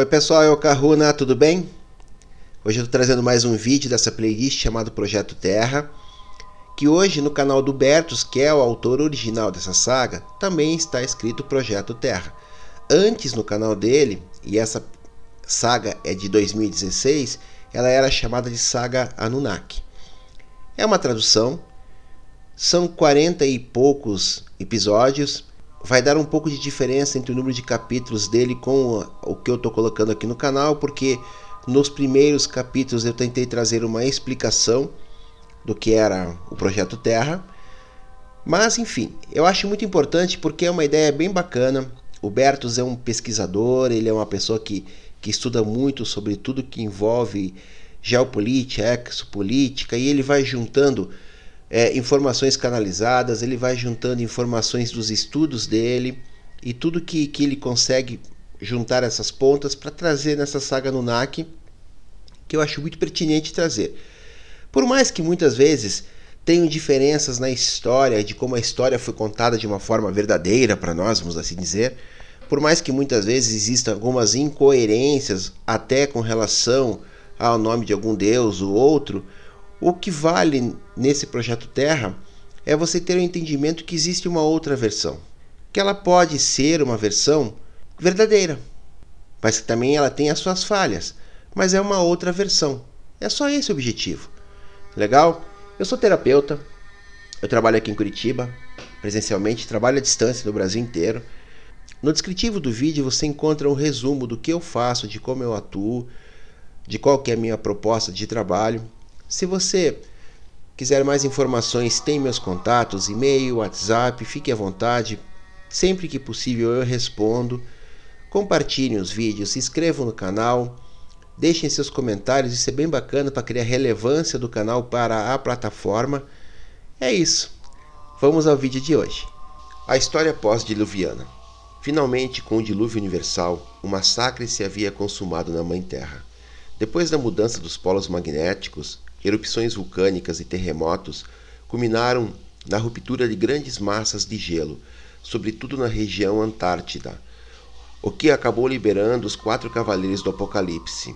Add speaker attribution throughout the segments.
Speaker 1: Oi pessoal, é o Kahuna, tudo bem? Hoje eu estou trazendo mais um vídeo dessa playlist chamado Projeto Terra, que hoje no canal do Bertus, que é o autor original dessa saga, também está escrito Projeto Terra. Antes no canal dele, e essa saga é de 2016, ela era chamada de Saga Anunnaki. É uma tradução, são 40 e poucos episódios, vai dar um pouco de diferença entre o número de capítulos dele com o que eu estou colocando aqui no canal, porque nos primeiros capítulos eu tentei trazer uma explicação do que era o projeto Terra. Mas enfim, eu acho muito importante porque é uma ideia bem bacana. O Bertus é um pesquisador, ele é uma pessoa que, que estuda muito sobre tudo que envolve geopolítica, exopolítica, e ele vai juntando é, informações canalizadas, ele vai juntando informações dos estudos dele e tudo que, que ele consegue juntar essas pontas para trazer nessa saga no NAC, que eu acho muito pertinente trazer. Por mais que muitas vezes tenham diferenças na história, de como a história foi contada de uma forma verdadeira para nós, vamos assim dizer, por mais que muitas vezes existam algumas incoerências até com relação ao nome de algum deus ou outro, o que vale nesse projeto Terra é você ter o entendimento que existe uma outra versão, que ela pode ser uma versão verdadeira, mas que também ela tem as suas falhas, mas é uma outra versão. É só esse o objetivo. Legal? Eu sou terapeuta, eu trabalho aqui em Curitiba, presencialmente, trabalho à distância no Brasil inteiro. No descritivo do vídeo você encontra um resumo do que eu faço, de como eu atuo, de qual que é a minha proposta de trabalho. Se você quiser mais informações, tem meus contatos, e-mail, WhatsApp, fique à vontade. Sempre que possível eu respondo. Compartilhem os vídeos, se inscrevam no canal, deixem seus comentários, isso é bem bacana para criar relevância do canal para a plataforma. É isso. Vamos ao vídeo de hoje. A história pós-diluviana. Finalmente, com o dilúvio universal, o massacre se havia consumado na Mãe Terra. Depois da mudança dos polos magnéticos, erupções vulcânicas e terremotos culminaram na ruptura de grandes massas de gelo, sobretudo na região Antártida, o que acabou liberando os quatro cavaleiros do Apocalipse.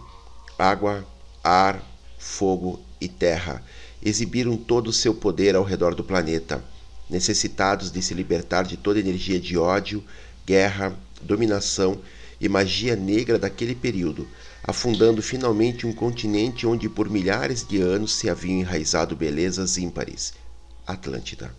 Speaker 1: Água, ar, fogo e terra exibiram todo o seu poder ao redor do planeta, necessitados de se libertar de toda energia de ódio, guerra, dominação e magia negra daquele período, afundando finalmente um continente onde por milhares de anos se haviam enraizado belezas ímpares Atlântida.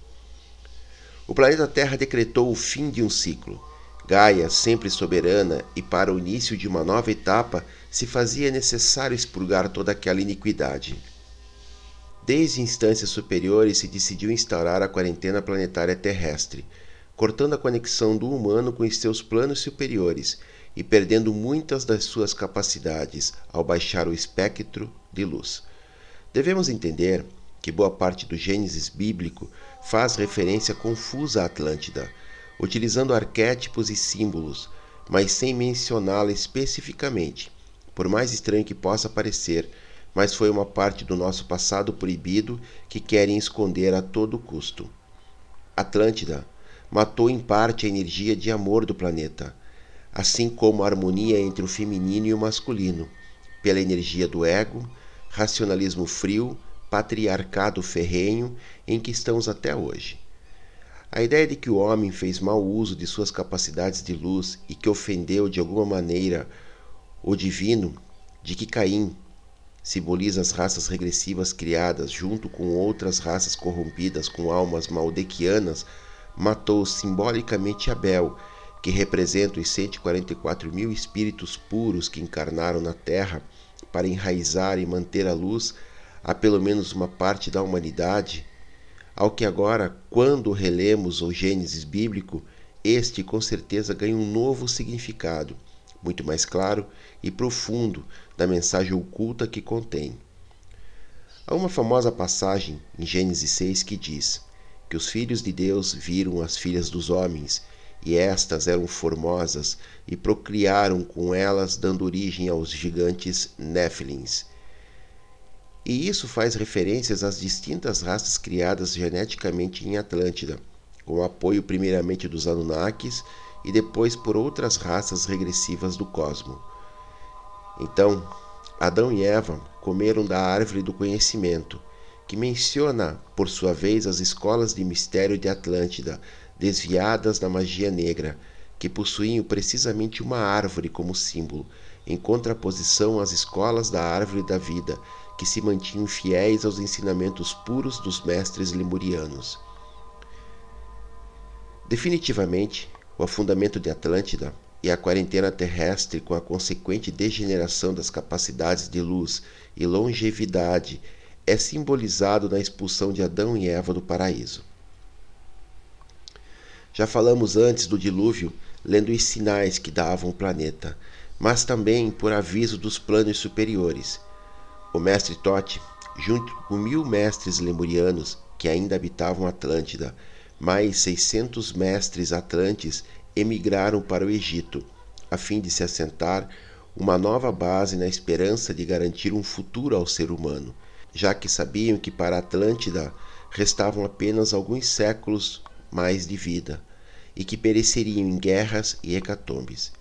Speaker 1: O planeta Terra decretou o fim de um ciclo. Gaia, sempre soberana, e para o início de uma nova etapa, se fazia necessário expurgar toda aquela iniquidade. Desde instâncias superiores se decidiu instaurar a quarentena planetária terrestre, cortando a conexão do humano com os seus planos superiores e perdendo muitas das suas capacidades ao baixar o espectro de luz. Devemos entender que boa parte do Gênesis bíblico faz referência confusa à Atlântida, utilizando arquétipos e símbolos, mas sem mencioná-la especificamente, por mais estranho que possa parecer, mas foi uma parte do nosso passado proibido que querem esconder a todo custo. Atlântida matou em parte a energia de amor do planeta, assim como a harmonia entre o feminino e o masculino, pela energia do ego, racionalismo frio, patriarcado ferrenho em que estamos até hoje. A ideia de que o homem fez mau uso de suas capacidades de luz e que ofendeu de alguma maneira o divino, de que Caim simboliza as raças regressivas criadas junto com outras raças corrompidas com almas maldequianas, matou simbolicamente Abel que representa os 144 mil espíritos puros que encarnaram na Terra para enraizar e manter a luz a pelo menos uma parte da humanidade, ao que agora, quando relemos o Gênesis bíblico, este com certeza ganha um novo significado, muito mais claro e profundo da mensagem oculta que contém. Há uma famosa passagem em Gênesis 6 que diz que os filhos de Deus viram as filhas dos homens e estas eram formosas e procriaram com elas, dando origem aos gigantes Néfilins. E isso faz referências às distintas raças criadas geneticamente em Atlântida, com apoio primeiramente dos Anunnakis e depois por outras raças regressivas do cosmo. Então, Adão e Eva comeram da árvore do conhecimento, que menciona, por sua vez, as escolas de mistério de Atlântida, desviadas da magia negra, que possuíam precisamente uma árvore como símbolo, em contraposição às escolas da árvore da vida, que se mantinham fiéis aos ensinamentos puros dos mestres lemurianos. Definitivamente, o afundamento de Atlântida e a quarentena terrestre com a consequente degeneração das capacidades de luz e longevidade é simbolizado na expulsão de Adão e Eva do paraíso. Já falamos antes do dilúvio, lendo os sinais que davam o planeta, mas também por aviso dos planos superiores. O mestre Tote, junto com mil mestres lemurianos que ainda habitavam Atlântida, mais 600 mestres atlantes emigraram para o Egito, a fim de se assentar uma nova base na esperança de garantir um futuro ao ser humano, já que sabiam que para Atlântida restavam apenas alguns séculos mais de vida e que pereceriam em guerras e hecatombes.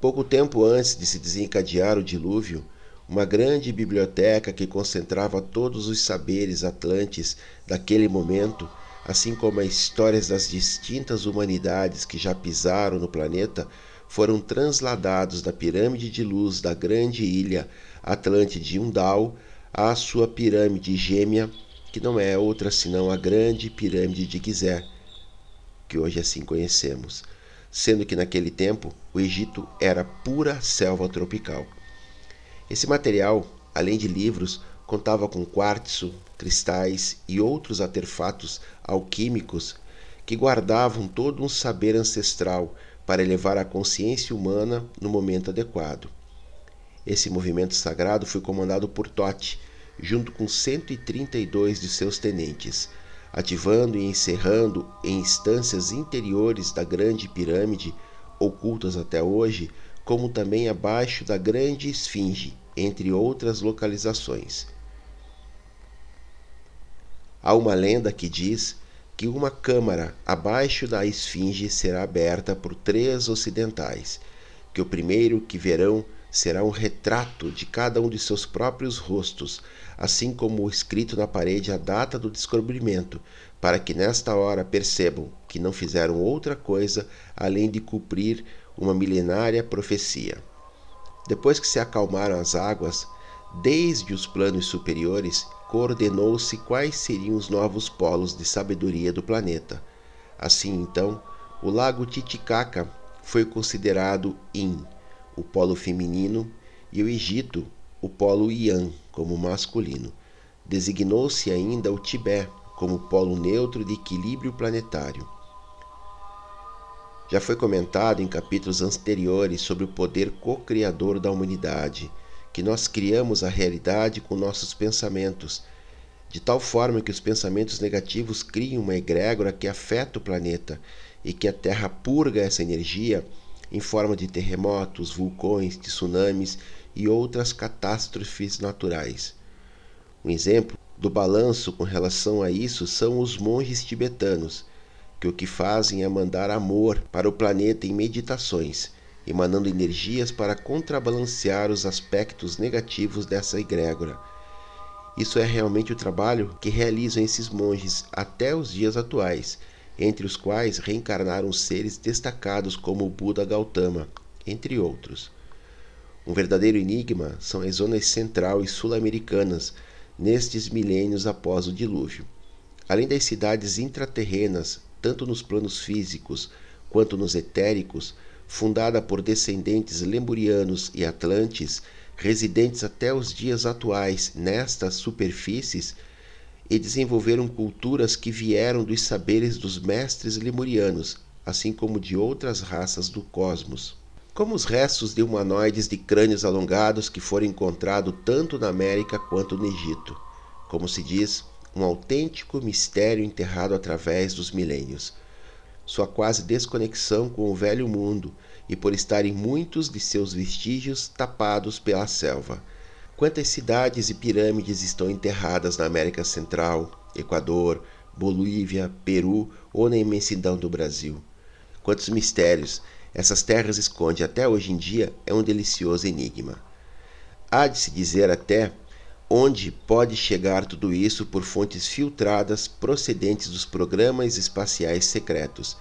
Speaker 1: Pouco tempo antes de se desencadear o dilúvio, uma grande biblioteca que concentrava todos os saberes atlantes daquele momento assim como as histórias das distintas humanidades que já pisaram no planeta, foram transladados da pirâmide de luz da grande ilha Atlântide Undal à sua pirâmide gêmea, que não é outra senão a grande pirâmide de Gizé, que hoje assim conhecemos, sendo que naquele tempo o Egito era pura selva tropical. Esse material, além de livros, contava com quartzo, cristais e outros artefatos alquímicos que guardavam todo um saber ancestral para elevar a consciência humana no momento adequado. Esse movimento sagrado foi comandado por Tote, junto com 132 de seus tenentes, ativando e encerrando em instâncias interiores da Grande Pirâmide, ocultas até hoje, como também abaixo da Grande Esfinge, entre outras localizações. Há uma lenda que diz que uma câmara abaixo da esfinge será aberta por três ocidentais, que o primeiro que verão será um retrato de cada um de seus próprios rostos, assim como escrito na parede a data do descobrimento, para que nesta hora percebam que não fizeram outra coisa além de cumprir uma milenária profecia. Depois que se acalmaram as águas, desde os planos superiores, coordenou-se quais seriam os novos polos de sabedoria do planeta. Assim, então, o lago Titicaca foi considerado Yin, o polo feminino, e o Egito, o polo Yan, como masculino. Designou-se ainda o Tibete como polo neutro de equilíbrio planetário. Já foi comentado em capítulos anteriores sobre o poder co-criador da humanidade que nós criamos a realidade com nossos pensamentos, de tal forma que os pensamentos negativos criam uma egrégora que afeta o planeta e que a Terra purga essa energia em forma de terremotos, vulcões, tsunamis e outras catástrofes naturais. Um exemplo do balanço com relação a isso são os monges tibetanos, que o que fazem é mandar amor para o planeta em meditações emanando energias para contrabalancear os aspectos negativos dessa egrégora. Isso é realmente o trabalho que realizam esses monges até os dias atuais, entre os quais reencarnaram seres destacados como o Buda Gautama, entre outros. Um verdadeiro enigma são as zonas central e sul-americanas nestes milênios após o dilúvio. Além das cidades intraterrenas, tanto nos planos físicos quanto nos etéricos, fundada por descendentes lemurianos e atlantes, residentes até os dias atuais nestas superfícies, e desenvolveram culturas que vieram dos saberes dos mestres lemurianos, assim como de outras raças do cosmos. Como os restos de humanoides de crânios alongados que foram encontrados tanto na América quanto no Egito. Como se diz, um autêntico mistério enterrado através dos milênios sua quase desconexão com o velho mundo e por estarem muitos de seus vestígios tapados pela selva. Quantas cidades e pirâmides estão enterradas na América Central, Equador, Bolívia, Peru ou na imensidão do Brasil? Quantos mistérios essas terras esconde até hoje em dia é um delicioso enigma. Há de se dizer até onde pode chegar tudo isso por fontes filtradas procedentes dos programas espaciais secretos,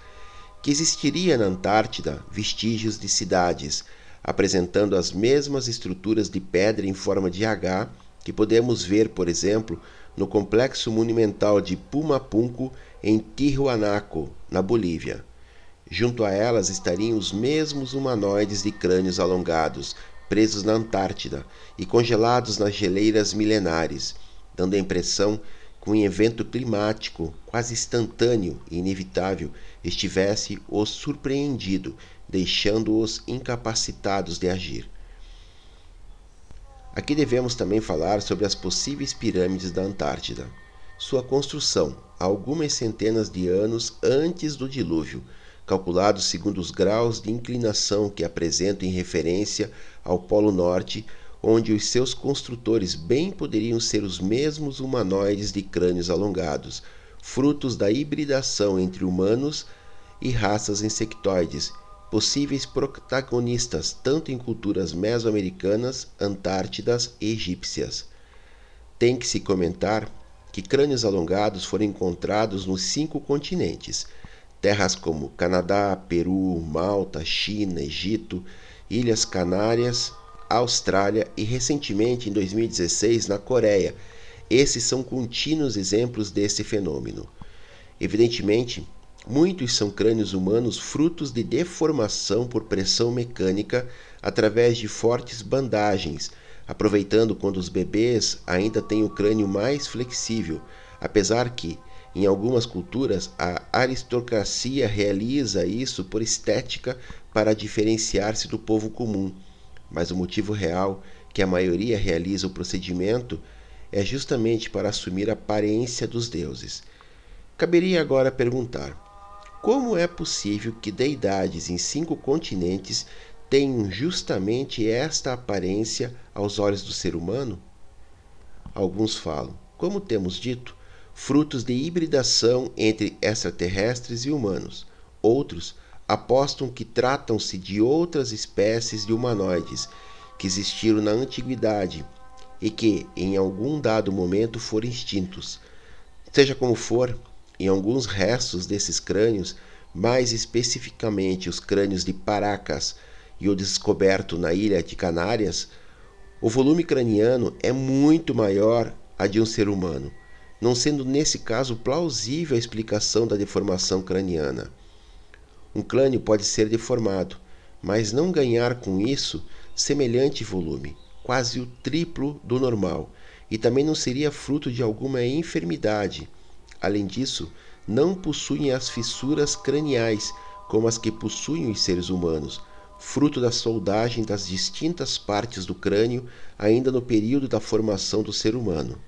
Speaker 1: que existiria na Antártida vestígios de cidades, apresentando as mesmas estruturas de pedra em forma de H que podemos ver, por exemplo, no complexo monumental de Pumapunco em Tijuanaco, na Bolívia. Junto a elas estariam os mesmos humanoides de crânios alongados, presos na Antártida e congelados nas geleiras milenares, dando a impressão que um evento climático quase instantâneo e inevitável estivesse os surpreendido, deixando-os incapacitados de agir. Aqui devemos também falar sobre as possíveis pirâmides da Antártida. Sua construção, algumas centenas de anos antes do dilúvio, calculado segundo os graus de inclinação que apresentam em referência ao Polo Norte, onde os seus construtores bem poderiam ser os mesmos humanoides de crânios alongados, frutos da hibridação entre humanos e raças insectoides, possíveis protagonistas tanto em culturas mesoamericanas, antártidas e egípcias. Tem que se comentar que crânios alongados foram encontrados nos cinco continentes, terras como Canadá, Peru, Malta, China, Egito, Ilhas Canárias, Austrália e recentemente em 2016 na Coreia. Esses são contínuos exemplos desse fenômeno. Evidentemente, muitos são crânios humanos frutos de deformação por pressão mecânica através de fortes bandagens, aproveitando quando os bebês ainda têm o crânio mais flexível, apesar que em algumas culturas, a aristocracia realiza isso por estética para diferenciar-se do povo comum, mas o motivo real que a maioria realiza o procedimento é justamente para assumir a aparência dos deuses. Caberia agora perguntar: como é possível que deidades em cinco continentes tenham justamente esta aparência aos olhos do ser humano? Alguns falam, como temos dito, frutos de hibridação entre extraterrestres e humanos. Outros apostam que tratam-se de outras espécies de humanoides que existiram na antiguidade e que, em algum dado momento, foram extintos. Seja como for, em alguns restos desses crânios, mais especificamente os crânios de Paracas e o descoberto na ilha de Canárias, o volume craniano é muito maior a de um ser humano não sendo nesse caso plausível a explicação da deformação craniana. Um crânio pode ser deformado, mas não ganhar com isso semelhante volume, quase o triplo do normal, e também não seria fruto de alguma enfermidade. Além disso, não possuem as fissuras craniais como as que possuem os seres humanos, fruto da soldagem das distintas partes do crânio ainda no período da formação do ser humano.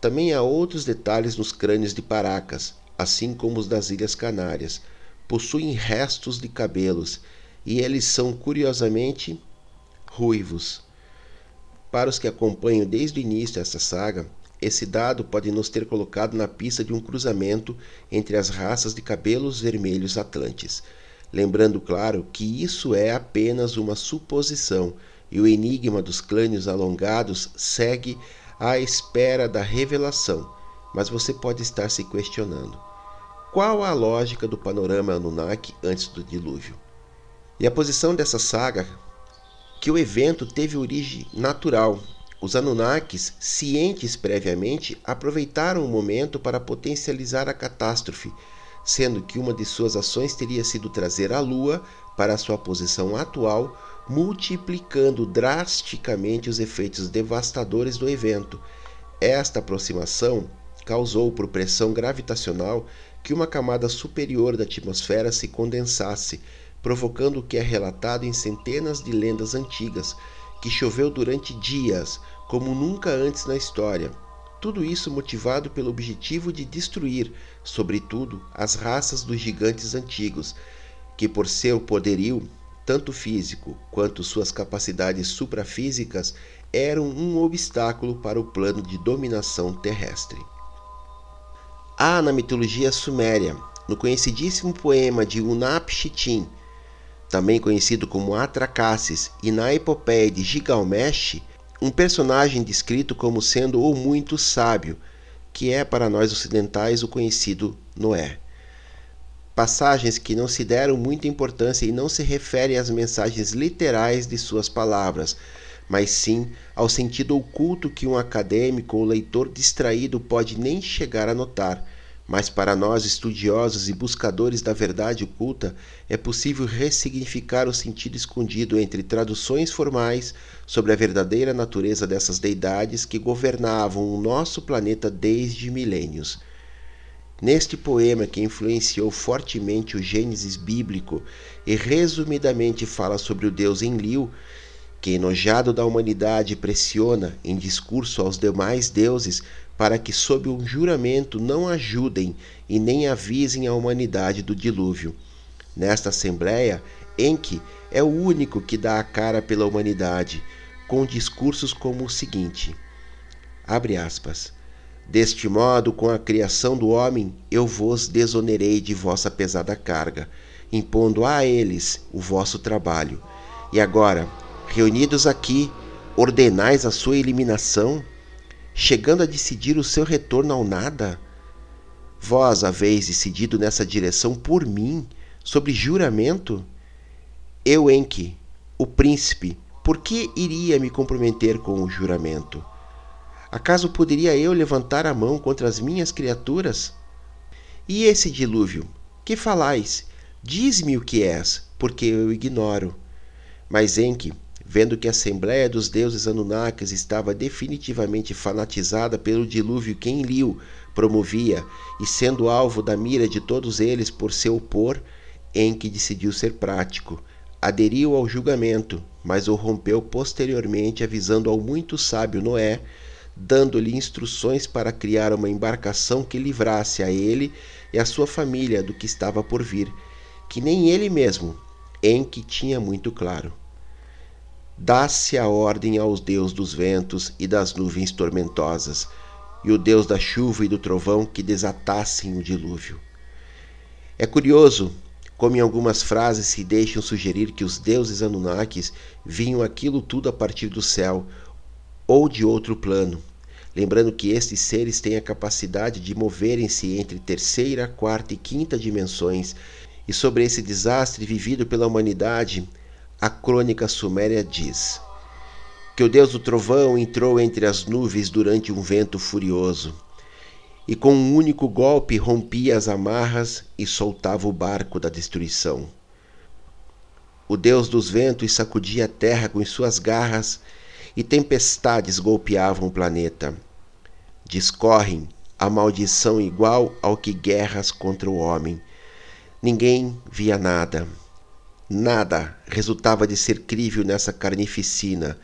Speaker 1: Também há outros detalhes nos crânios de Paracas, assim como os das Ilhas Canárias. Possuem restos de cabelos e eles são curiosamente ruivos. Para os que acompanham desde o início essa saga, esse dado pode nos ter colocado na pista de um cruzamento entre as raças de cabelos vermelhos atlantes. Lembrando, claro, que isso é apenas uma suposição e o enigma dos crânios alongados segue à espera da revelação, mas você pode estar se questionando: qual a lógica do panorama Anunnaki antes do dilúvio? E a posição dessa saga que o evento teve origem natural. Os Anunnakis, cientes previamente, aproveitaram o momento para potencializar a catástrofe, sendo que uma de suas ações teria sido trazer a Lua para sua posição atual multiplicando drasticamente os efeitos devastadores do evento. Esta aproximação causou, por pressão gravitacional, que uma camada superior da atmosfera se condensasse, provocando o que é relatado em centenas de lendas antigas, que choveu durante dias, como nunca antes na história. Tudo isso motivado pelo objetivo de destruir, sobretudo, as raças dos gigantes antigos, que por seu poderio tanto físico quanto suas capacidades suprafísicas eram um obstáculo para o plano de dominação terrestre. Há na mitologia suméria, no conhecidíssimo poema de Unap-Shitin, também conhecido como Atracaces, e na epopeia de Gilgamesh, um personagem descrito como sendo o muito sábio, que é para nós ocidentais o conhecido Noé. Passagens que não se deram muita importância e não se referem às mensagens literais de suas palavras, mas sim ao sentido oculto que um acadêmico ou leitor distraído pode nem chegar a notar. Mas para nós, estudiosos e buscadores da verdade oculta, é possível ressignificar o sentido escondido entre traduções formais sobre a verdadeira natureza dessas deidades que governavam o nosso planeta desde milênios. Neste poema que influenciou fortemente o Gênesis bíblico e resumidamente fala sobre o Deus Enlil, que, enojado da humanidade, pressiona em discurso aos demais deuses para que, sob um juramento, não ajudem e nem avisem a humanidade do dilúvio. Nesta Assembleia, Enki é o único que dá a cara pela humanidade, com discursos como o seguinte: abre aspas. Deste modo, com a criação do homem, eu vos desonerei de vossa pesada carga, impondo a eles o vosso trabalho. E agora, reunidos aqui, ordenais a sua eliminação, chegando a decidir o seu retorno ao nada? Vós haveis decidido nessa direção por mim, sobre juramento? Eu, Enki, o príncipe, por que iria me comprometer com o juramento? Acaso poderia eu levantar a mão contra as minhas criaturas? E esse dilúvio? Que falais? Diz-me o que és, porque eu ignoro. Mas Enki, vendo que a Assembleia dos Deuses Anunnakis estava definitivamente fanatizada pelo dilúvio que Enlil promovia e sendo alvo da mira de todos eles por se opor, Enki decidiu ser prático. Aderiu ao julgamento, mas o rompeu posteriormente avisando ao muito sábio Noé, dando-lhe instruções para criar uma embarcação que livrasse a ele e a sua família do que estava por vir, que nem ele mesmo, Enki tinha muito claro dá-se a ordem aos deus dos ventos e das nuvens tormentosas, e o deus da chuva e do trovão que desatassem o dilúvio. É curioso como em algumas frases se deixam sugerir que os deuses Anunnakis vinham aquilo tudo a partir do céu ou de outro plano, lembrando que estes seres têm a capacidade de moverem-se entre terceira, quarta e quinta dimensões, e sobre esse desastre vivido pela humanidade a crônica suméria diz que o deus do trovão entrou entre as nuvens durante um vento furioso e com um único golpe rompia as amarras e soltava o barco da destruição. O deus dos ventos sacudia a terra com suas garras e tempestades golpeavam o planeta. Discorrem a maldição igual ao que guerras contra o homem. Ninguém via nada Nada resultava de ser crível nessa carnificina.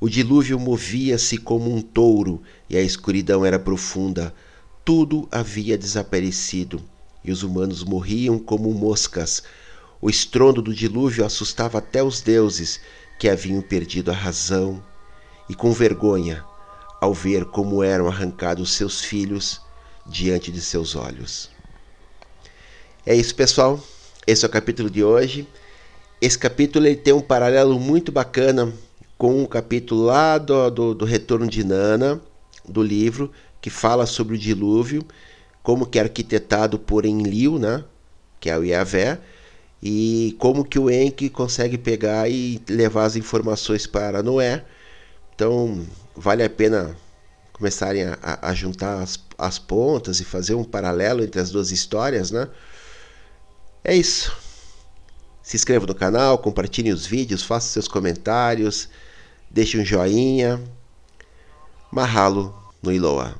Speaker 1: O dilúvio movia-se como um touro e a escuridão era profunda. Tudo havia desaparecido e os humanos morriam como moscas. O estrondo do dilúvio assustava até os deuses que haviam perdido a razão e com vergonha ao ver como eram arrancados seus filhos diante de seus olhos. É isso, pessoal. Esse é o capítulo de hoje. Esse capítulo ele tem um paralelo muito bacana com o capítulo lá do, do, do Retorno de Nana, do livro, que fala sobre o dilúvio, como que é arquitetado por Enlil, né? que é o Yahvé, e como que o Enki consegue pegar e levar as informações para Noé. Então, vale a pena começarem a, a juntar as, as pontas e fazer um paralelo entre as duas histórias, né? É isso. Se inscreva no canal, compartilhe os vídeos, faça seus comentários, deixe um joinha. Mahalo no Iloa.